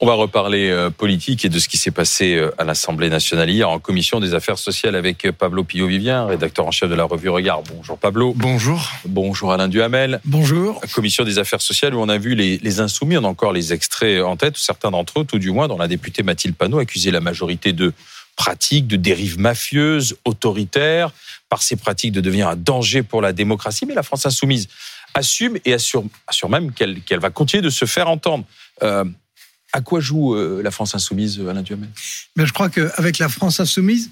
On va reparler euh, politique et de ce qui s'est passé euh, à l'Assemblée nationale hier en commission des affaires sociales avec euh, Pablo Pillot-Vivien, rédacteur en chef de la revue Regard. Bonjour Pablo. Bonjour. Bonjour Alain Duhamel. Bonjour. Commission des affaires sociales où on a vu les, les insoumis, on a encore les extraits en tête, certains d'entre eux, tout du moins, dont la députée Mathilde Panot accusait la majorité de pratiques, de dérives mafieuses, autoritaires, par ces pratiques de devenir un danger pour la démocratie. Mais la France insoumise assume et assure, assure même qu'elle qu'elle va continuer de se faire entendre. Euh, à quoi joue euh, la France insoumise, Alain Duhamel? Mais Je crois qu'avec la France insoumise,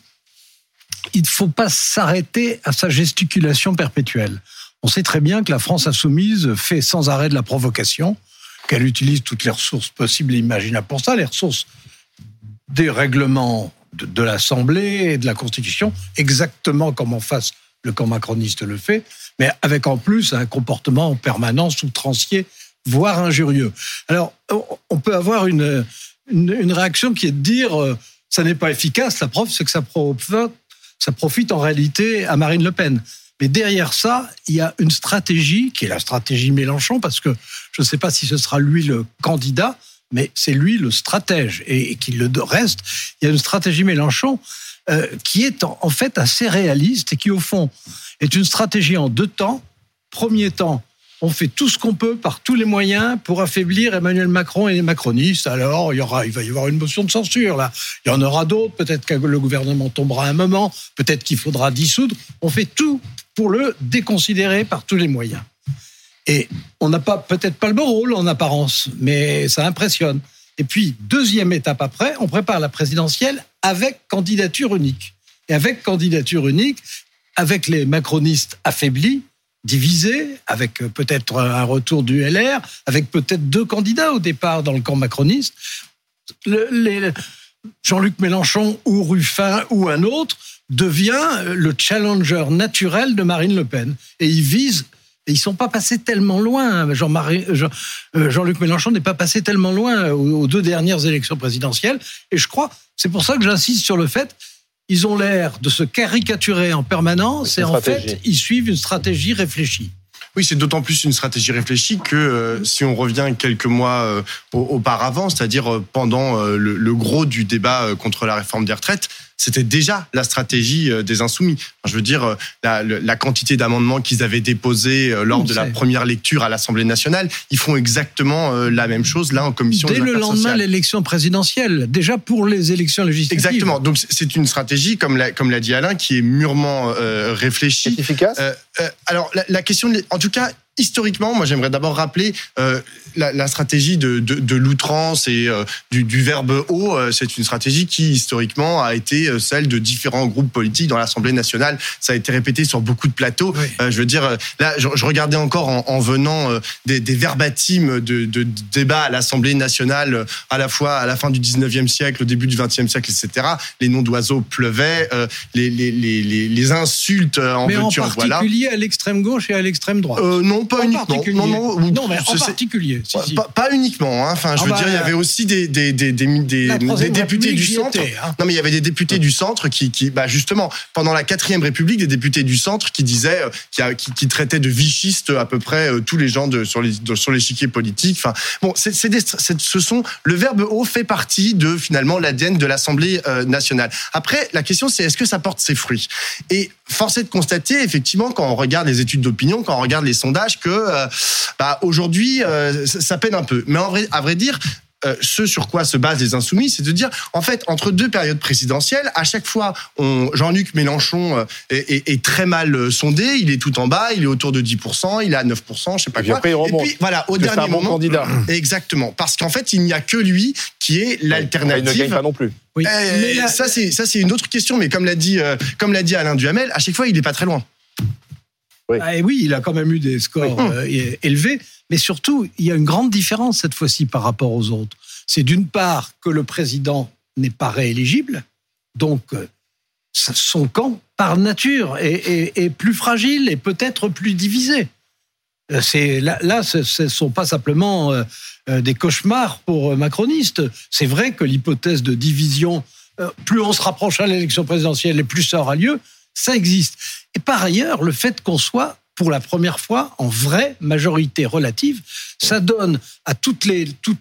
il ne faut pas s'arrêter à sa gesticulation perpétuelle. On sait très bien que la France insoumise fait sans arrêt de la provocation, qu'elle utilise toutes les ressources possibles et imaginables pour ça, les ressources des règlements de, l'Assemblée et de la Constitution, exactement comme en face le camp macroniste le fait, mais avec en plus un comportement en permanence voire injurieux. Alors, on peut avoir une, une, une réaction qui est de dire euh, ça n'est pas efficace. La preuve, c'est que ça profite, ça profite en réalité à Marine Le Pen. Mais derrière ça, il y a une stratégie qui est la stratégie Mélenchon, parce que je ne sais pas si ce sera lui le candidat, mais c'est lui le stratège et, qu'il le reste. Il y a une stratégie Mélenchon euh, qui est en, en fait assez réaliste et qui, au fond, est une stratégie en deux temps. Premier temps, on fait tout ce qu'on peut par tous les moyens pour affaiblir Emmanuel Macron et les macronistes. Alors, il, y aura, il va y avoir une motion de censure, là. Il y en aura d'autres. Peut-être que le gouvernement tombera à un moment. Peut-être qu'il faudra dissoudre. On fait tout pour le déconsidérer par tous les moyens. Et on n'a pas, peut-être pas le bon rôle en apparence, mais ça impressionne. Et puis, deuxième étape après, on prépare la présidentielle avec candidature unique. Et avec candidature unique, avec les macronistes affaiblis, divisé, avec peut-être un retour du LR, avec peut-être deux candidats au départ dans le camp macroniste. Jean-Luc Mélenchon ou Ruffin ou un autre devient le challenger naturel de Marine Le Pen. Et ils visent et ils sont pas passés tellement loin. Jean-Marie, Jean, euh, Jean-Luc Mélenchon n'est pas passé tellement loin aux, deux dernières élections présidentielles. Et je crois, c'est pour ça que j'insiste sur le fait ils ont l'air de se caricaturer en permanence et en fait, ils suivent une stratégie réfléchie. Oui, c'est d'autant plus une stratégie réfléchie que euh, si on revient quelques mois euh, auparavant, c'est-à-dire pendant euh, le, le, gros du débat euh, contre la réforme des retraites, c'était déjà la stratégie euh, des insoumis. Je veux dire, euh, la, la quantité d'amendements qu'ils avaient déposés euh, lors de la première lecture à l'Assemblée nationale, ils font exactement la même chose là en commission. Dès le lendemain de l'élection présidentielle, déjà pour les élections législatives. Exactement. Donc c'est une stratégie, comme l'a comme l'a dit Alain, qui est mûrement euh, réfléchie. C'est efficace? Euh, euh, alors la, la question, de, en tout cas, historiquement, moi j'aimerais d'abord rappeler euh, la, la, stratégie de, de, de l'outrance et euh, du, du, verbe haut. Euh, c'est une stratégie qui historiquement a été euh, celle de différents groupes politiques dans l'Assemblée nationale. Ça a été répété sur beaucoup de plateaux. Oui. Euh, je veux dire, là, je, je regardais encore en, en venant euh, des, des verbatims de, de, débats à l'Assemblée nationale, à la fois à la fin du 19e siècle, au début du 20e siècle, etc. Les noms d'oiseaux pleuvaient, les, les, les, les, insultes en Mais en particulier voilà. à l'extrême gauche et à l'extrême droite. non, pas en uniquement. Non, non, non, mais en particulier. Si, si. Pas, pas, uniquement. Hein. Enfin, je ah veux bah, dire, il y avait aussi des, des, des, des, députés du centre. Était, hein. Non, mais il y avait des députés du centre qui, qui bah, justement, pendant la quatrième République, des députés du centre qui disaient, euh, qui, qui, qui traitaient de vichistes à peu près euh, tous les gens de, sur les sur l'échiquier politique. Enfin, bon, c'est, ce sont le verbe haut fait partie de finalement l'ADN de l'Assemblée euh, nationale. Après, la question c'est est-ce que ça porte ses fruits? Et force est de constater effectivement quand on regarde les études d'opinion, quand on regarde les sondages, que euh, bah, aujourd'hui euh, ça peine un peu. Mais en vrai, à vrai dire, euh, ce sur quoi se basent les insoumis, c'est de dire, en fait, entre deux périodes présidentielles, à chaque fois, Jean-Luc Mélenchon est, est, est, très mal sondé, il est tout en bas, il est autour de 10%, il est à 9%, je sais pas et quoi. Après, et puis, voilà, au dernier bon moment. Candidat. Exactement. Parce qu'en fait, il n'y a que lui qui est l'alternative. Il ne gagne pas non plus. Oui. Mais là, ça, c'est, ça, c'est une autre question, mais comme l'a dit, euh, comme l'a dit Alain Duhamel, à chaque fois, il n'est pas très loin. Oui. Ah, et oui, il a quand même eu des scores oui. euh, élevés, mais surtout, il y a une grande différence cette fois-ci par rapport aux autres. C'est d'une part que le président n'est pas rééligible, donc euh, son camp, par nature, est, est, est plus fragile et peut-être plus divisé. Euh, c'est là, là, ce ne sont pas simplement des cauchemars pour macronistes. C'est vrai que l'hypothèse de division, plus on se rapproche à l'élection présidentielle et plus ça aura lieu, ça existe. Et par ailleurs, le fait qu'on soit pour la première fois en vraie majorité relative. Ça donne à toutes les toutes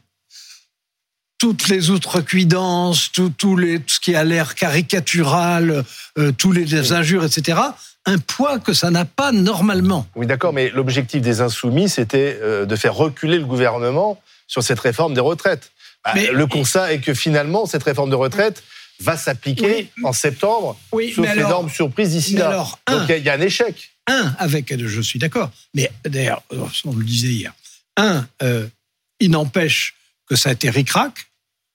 toutes les outrecuidances, tout, tout, les, tout ce qui a l'air caricatural, euh, tous les injures, etc., un poids que ça n'a pas normalement. Oui, d'accord, mais l'objectif des insoumis, c'était euh, de faire reculer le gouvernement sur cette réforme des retraites. Bah, Mais- le constat est que finalement, cette réforme de retraite va s'appliquer Oui. en septembre, Oui, sauf mais alors- énorme surprise d'ici là. alors, Donc un- il y a- il y, a un échec. Un, avec, je suis d'accord, mais d'ailleurs, on le disait hier, un, euh, il n'empêche que ça a été ric-rac.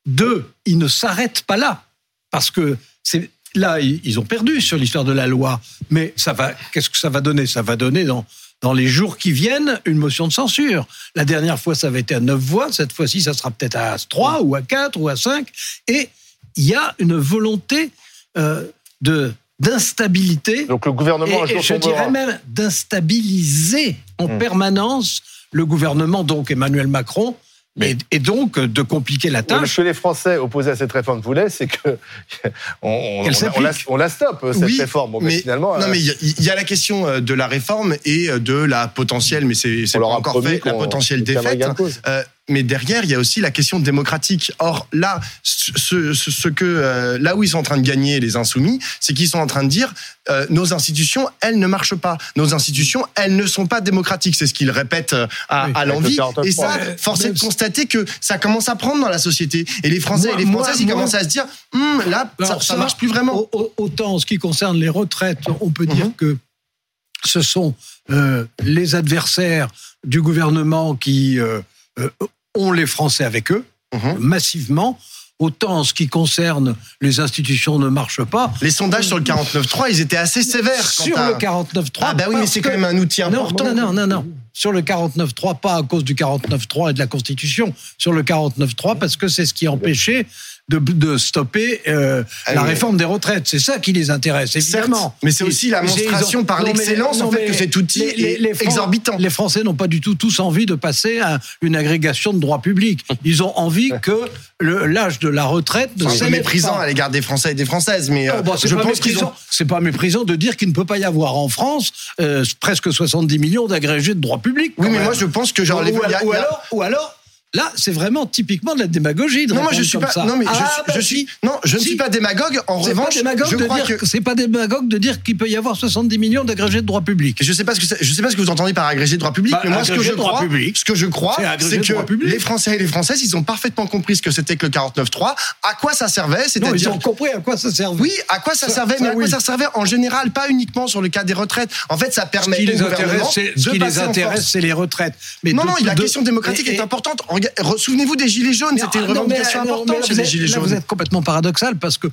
Deux, il ne s'arrête pas là. Parce que c'est là, ils ils ont perdu sur l'histoire de la loi. Mais ça va, qu'est-ce que ça va donner? Ça va donner dans, dans les jours qui viennent une motion de censure. La dernière fois, ça avait été à neuf voix. Cette fois-ci, ça sera peut-être à trois ou à quatre ou à cinq. Et il y a une volonté euh, de d'instabilité Donc le gouvernement, un et, et je tombera. dirais même d'instabiliser en Hmm. permanence le gouvernement, donc Emmanuel Macron, Mais- et, donc de compliquer la tâche. Ce que les Français opposés à cette réforme voulaient, c'est que on, on, on la, on la- s'applique. on la stoppe cette Oui, réforme. Bon, mais, mais- finalement, Non, euh, mais il y a- il y, a la question euh, de la réforme et euh, de la potentielle, mais c'est pas encore fait, la potentielle défaite. Mais derrière, il y a aussi la question démocratique. Or, là, ce, ce- ce que, euh, là où ils sont en train de gagner les insoumis, c'est qu'ils sont en train de dire euh, nos institutions, elles ne marchent pas. Nos institutions, elles ne sont pas démocratiques. C'est ce qu'ils répètent euh, à, Oui, à l'envie. le 49.3. Et ça, force est de constater que ça commence à prendre dans la société. Et les Français Moi- et les moi- Françaises, ils moi- commencent à se dire, Hum, là, ça, Alors ça marche plus vraiment. au- au- Autant en ce qui concerne les retraites, on peut dire Mhm. que ce sont euh, les adversaires du gouvernement qui euh, ont les Français avec eux, Mhm. massivement. Autant en ce qui concerne les institutions ne marchent pas. Les sondages sur le 49.3, ils étaient assez sévères. quant Sur à- le 49.3. Ah bah oui, mais c'est que- quand même un outil important. non, non, non, non. Sur le 49.3, pas à cause du 49.3 et de la Constitution. Sur le 49.3, parce que c'est ce qui empêchait de, de stopper euh, Ah la oui. réforme des retraites. C'est ça qui les intéresse, évidemment. Certes, mais c'est aussi la monstration ont- par l'excellence, en fait, que cet outil est exorbitant. Les Français n'ont pas du tout tous envie de passer à une agrégation de droit public. Ils ont envie que l'âge de la retraite ne s'élève méprisant pas. à l'égard des Français et des Françaises, mais euh, Oh, bah, c'est je pense qu'ils ont. C'est pas méprisant de dire qu'il ne peut pas y avoir en France euh, presque 70 millions d'agrégés de droit public. Oui, mais même. moi je pense que genre ou, les. alors, ou alors, là, c'est vraiment typiquement de la démagogie. De Non, moi je suis pas. ça. Non, mais je, Ah, suis- bah, je suis. Non, je ne Si. suis pas démagogue. En revanche, démagogue je crois que. c'est pas démagogue de dire qu'il peut y avoir 70 millions d'agrégés de droit public. Je sais pas ce que je sais pas ce que vous entendez par agrégé de droit public, Bah, mais moi ce que je crois, public. ce que je crois, C'est que les Français et les Françaises, ils ont parfaitement compris ce que c'était que le 49.3, à quoi ça servait, Non, ils c'est-à-dire ont compris à quoi ça servait. Oui, à quoi ça, Ça- servait, ça, mais à quoi oui. ça servait en général, pas uniquement sur le cas des retraites. En fait, ça permet ce qui les intéresse, c'est les retraites. Non, non, la question démocratique est importante. Souvenez-vous des Gilets jaunes, Mais, c'était une ah, revendication mais, non, mais importante là, chez vous les êtes- Gilets là, jaunes. Vous êtes complètement paradoxal parce que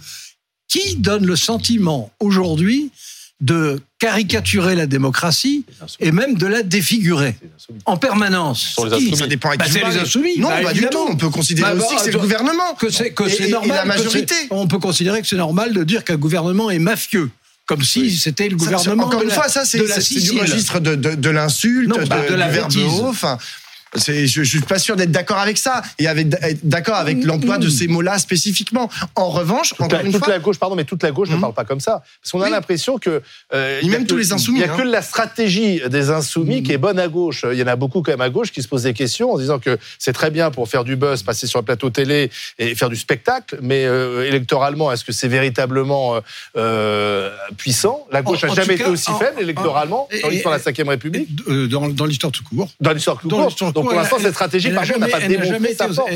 qui donne le sentiment aujourd'hui de caricaturer la démocratie et même de la défigurer en permanence? Sur les. Ça dépend à Bah, c'est les insoumis. Non, Bah, pas du tout. On peut considérer Bah, aussi bah, que c'est je- le gouvernement. que c'est que Et- c'est et- et normal. la que majorité. c'est- on peut considérer que c'est normal de dire qu'un gouvernement est mafieux, comme si c'était le Ça, gouvernement. Encore de une la- fois, ça, c'est de la c'est- c'est du registre de, de, de l'insulte, Non, de, bah, de la du verbe haut. Je, je suis pas sûr d'être d'accord avec ça et avec d'accord avec l'emploi de ces mots-là spécifiquement. En revanche, Toute, encore la, une toute fois, la gauche, pardon, mais toute la gauche ne Mhm. parle pas comme ça. Parce qu'on a Oui. l'impression que. euh, Et même que- tous les insoumis, Il n'y a hein. que la stratégie des insoumis qui est bonne à gauche. Il y en a beaucoup quand même à gauche qui se posent des questions en disant que c'est très bien pour faire du buzz, passer sur un plateau télé et faire du spectacle, mais euh, électoralement, est-ce que c'est véritablement euh, puissant? La gauche n'a jamais été cas, aussi en- faible électoralement en- dans l'histoire de la Ve République, dans, dans l'histoire tout court. dans l'histoire tout court. Donc pour l'instant, cette stratégie, par n'a contre, n'a pas démontré sa force.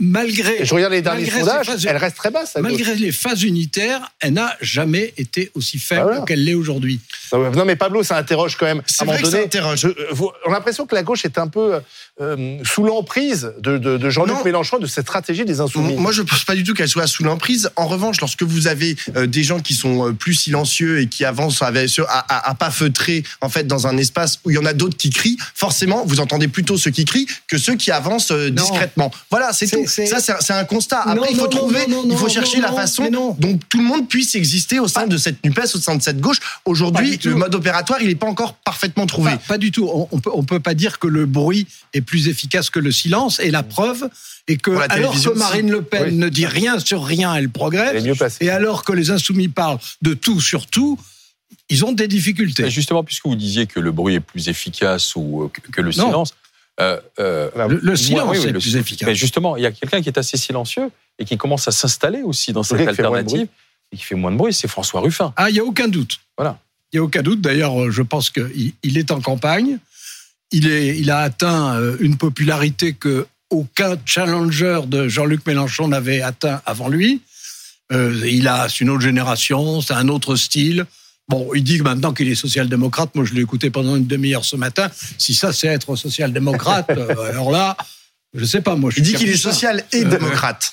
malgré. Je regarde les derniers sondages, elle reste très basse. Malgré les phases unitaires, elle n'a jamais été aussi faible Ah qu'elle l'est aujourd'hui. Non, mais Pablo, ça interroge quand même. C'est vrai que ça interroge. euh, on a l'impression que la gauche est un peu euh, sous l'emprise de, Jean-Luc. Mélenchon, de cette stratégie des insoumis. Moi, je ne pense pas du tout qu'elle soit sous l'emprise. En revanche, lorsque vous avez euh, des gens qui sont plus silencieux et qui avancent à, à- à pas feutrer, en fait, dans un espace où il y en a d'autres qui crient, forcément, vous entendez plutôt ceux qui crient que ceux qui avancent euh, Non. discrètement. Voilà, c'est tout. Ça, c'est un- constat. Après, Non, il faut non, trouver, non, non, il faut chercher non, la façon dont tout le monde puisse exister au sein de cette NUPES, au sein de cette gauche. Aujourd'hui, le mode opératoire, il n'est pas encore parfaitement trouvé. Pas, pas du tout. On, on peut, on peut pas dire que le bruit est plus efficace que le silence. Et la preuve est que, alors que Marine Le Pen Oui. ne dit rien sur rien, elle progresse. Et alors que les insoumis parlent de tout sur tout, ils ont des difficultés. Justement, puisque vous disiez que le bruit est plus efficace ou euh, que que le Non. silence. Euh, euh, Le, le silence oui, oui, est le plus silence. efficace. Mais justement, il y a quelqu'un qui est assez silencieux et qui commence à s'installer aussi dans cette alternative et qui fait moins de bruit, c'est François Ruffin. Ah, il n'y a aucun doute. Voilà. Il n'y a aucun doute. D'ailleurs, euh, je pense qu'il il est en campagne. Il, est, il a atteint une popularité que aucun challenger de Jean-Luc Mélenchon n'avait atteint avant lui. Euh, il a, c'est une autre génération, c'est un autre style. Bon, il dit que maintenant qu'il est social-démocrate. Moi, je l'ai écouté pendant une demi-heure ce matin. Si ça, c'est être social-démocrate, euh, alors là, je sais pas. Moi, je Il dit qu'il est social et Euh, démocrate.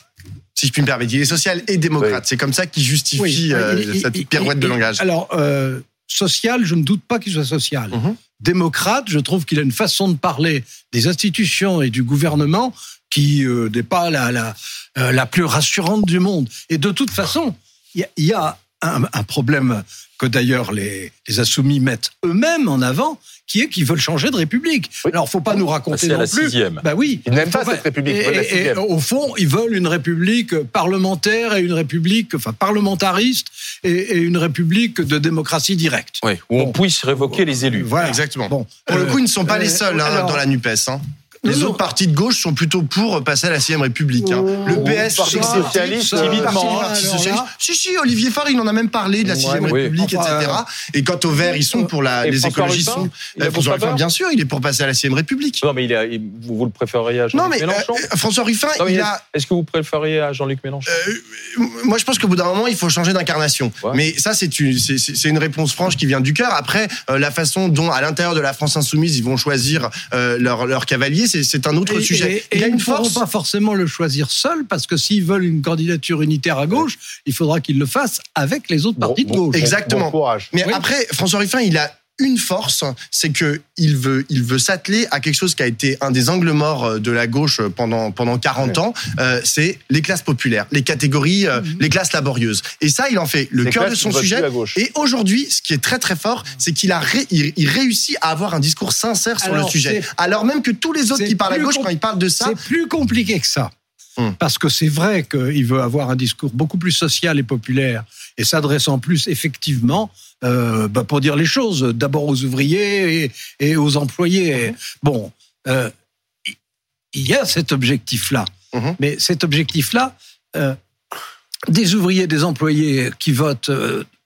Si je puis me permettre, il est social et démocrate. C'est comme ça qu'il justifie Oui, euh, cette il- pirouette de langage. Alors, euh, social, je ne doute pas qu'il soit social. Mhm. Démocrate, je trouve qu'il a une façon de parler des institutions et du gouvernement qui euh, n'est pas la, la, euh, la plus rassurante du monde. Et de toute façon, il y a, il y a un, un problème que d'ailleurs les, les insoumis mettent eux-mêmes en avant, qui est qu'ils veulent changer de république. Oui. Alors, faut pas nous raconter non la plus. sixième. Bah oui. Ils n'aiment pas cette république, Et, veulent la et- et sixième. au fond, ils veulent une république parlementaire et une république, enfin parlementariste et, et une république de démocratie directe. Oui, où on puisse révoquer les élus. Voilà. Exactement. Bon, Pour le coup, ils ne sont pas les euh, seuls hein, dans la NUPES. hein. Les Non, autres partis de gauche sont plutôt pour passer à la 6 République. hein. Le Oh, PS, Parti c'est- socialiste, timidement, Parti- hein, Parti Si, si, Olivier Faure, il en a même parlé de la 6 Ouais, oui. République, Enfin, etc. Et quant aux Verts, ils sont pour la, les écologistes. Sont- il Euh, pour François Ruffin, bien sûr, il est pour passer à la 6 République. Non, mais il a, il- vous, le préféreriez à Jean-Luc mais Mélenchon? euh, François Ruffin, Non, il a. Est-ce que vous préfériez à Jean-Luc Mélenchon? Euh, moi, je pense qu'au bout d'un moment, il faut changer d'incarnation. Ouais. Mais ça, c'est une, c'est- réponse franche qui vient du cœur. Après, euh, la façon dont, à l'intérieur de la France insoumise, ils vont choisir euh, leur, leur cavalier, c'est un autre Et- sujet. et- il a ils ne pourront pas forcément le choisir seul, parce que s'ils veulent une candidature unitaire à gauche, il faudra qu'ils le fassent avec les autres Bon, partis de gauche. Exactement. Bon courage. Mais Oui. après, François Ruffin, il a une force, c'est que il veut, il veut s'atteler à quelque chose qui a été un des angles morts euh, de la gauche pendant pendant 40 ans. euh, c'est les classes populaires, les catégories, euh, Mhm. les classes laborieuses. Et ça, il en fait le Les cœur de son sujet. Et aujourd'hui, ce qui est très très fort, c'est qu'il a ré- il, il réussit à avoir un discours sincère sur Alors, le sujet. Alors même que tous les autres qui parlent à gauche, quand ils parlent de ça, C'est plus compliqué que ça. Hum. Parce que c'est vrai qu'il veut avoir un discours beaucoup plus social et populaire et s'adressant plus effectivement, euh, bah, pour dire les choses, d'abord aux ouvriers et, et aux employés. Mhm. Bon, euh, il y a cet objectif-là. Mhm. Mais cet objectif-là, euh, des ouvriers, des employés qui votent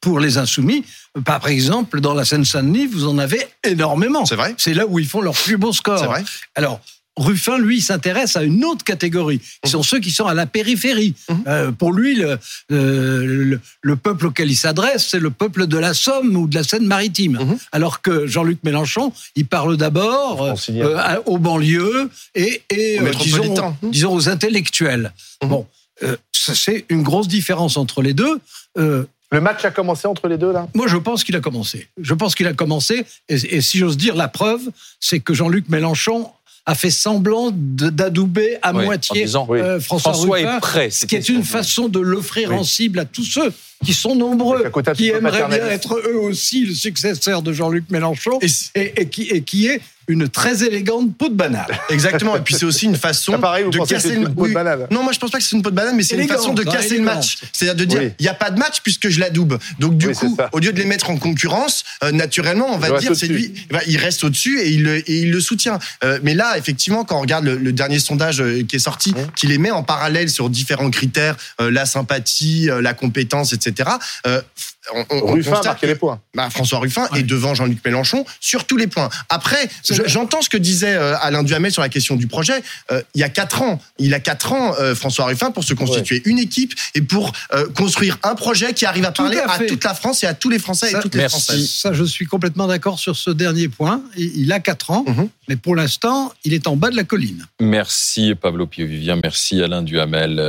pour les insoumis, par exemple, dans la Seine-Saint-Denis, vous en avez énormément. c'est vrai, C'est là où ils font leur plus beau score. c'est vrai. Alors, Ruffin, lui, s'intéresse à une autre catégorie, qui sont ceux qui sont à la périphérie. Mhm. Euh, pour lui, le, euh, le, le peuple auquel il s'adresse, c'est le peuple de la Somme ou de la Seine-Maritime. Mhm. Alors que Jean-Luc Mélenchon, il parle d'abord euh, aux banlieues et, et, euh, disons, aux intellectuels. Mhm. Bon, c'est une grosse différence entre les deux. Le match a commencé entre les deux, là? moi, je pense qu'il a commencé. Je pense qu'il a commencé. Et, et si j'ose dire, la preuve, c'est que Jean-Luc Mélenchon a fait semblant d'adouber à Oui, moitié disant, oui. euh, François, François Ruffin, est prêt. ce qui est une façon de l'offrir Oui. en cible à tous ceux qui sont nombreux, qui aimeraient bien être eux aussi le successeur de Jean-Luc Mélenchon, Et c'est- et, et qui, et qui est une très élégante peau de banane. Exactement. Et puis c'est aussi une façon Ah, pareil, de casser une peau de oui. banane Non, moi je pense pas que c'est une peau de banane, mais c'est une façon de casser le match. C'est-à-dire de dire, Oui. il n'y a pas de match puisque je l'adoube. Donc du Oui, coup, au lieu de les mettre en concurrence, euh, naturellement, on va Il dire c'est lui, bah, il reste au-dessus et il le, et il le soutient. Euh, mais là, effectivement, quand on regarde le, le dernier sondage euh, qui est sorti, Mmh. qui les met en parallèle sur différents critères, euh, la sympathie, euh, la compétence, etc. on, on- on Ruffin a marqué les points. bah, François Ruffin Ouais. est devant Jean-Luc Mélenchon sur tous les points. Après, je- j'entends ce que disait euh, Alain Duhamel sur la question du projet. Euh, il y a quatre ans, il a quatre ans, euh, François Ruffin, pour se constituer une équipe et pour euh, construire un projet qui arrive à Tout parler à toute la France et à tous les Français Ça- et toutes les Merci. Françaises. Ça, je suis complètement d'accord sur ce dernier point. Il, a 4 ans, Mhm. mais pour l'instant, il est en bas de la colline. Merci Pablo Pio-Vivien, merci Alain Duhamel.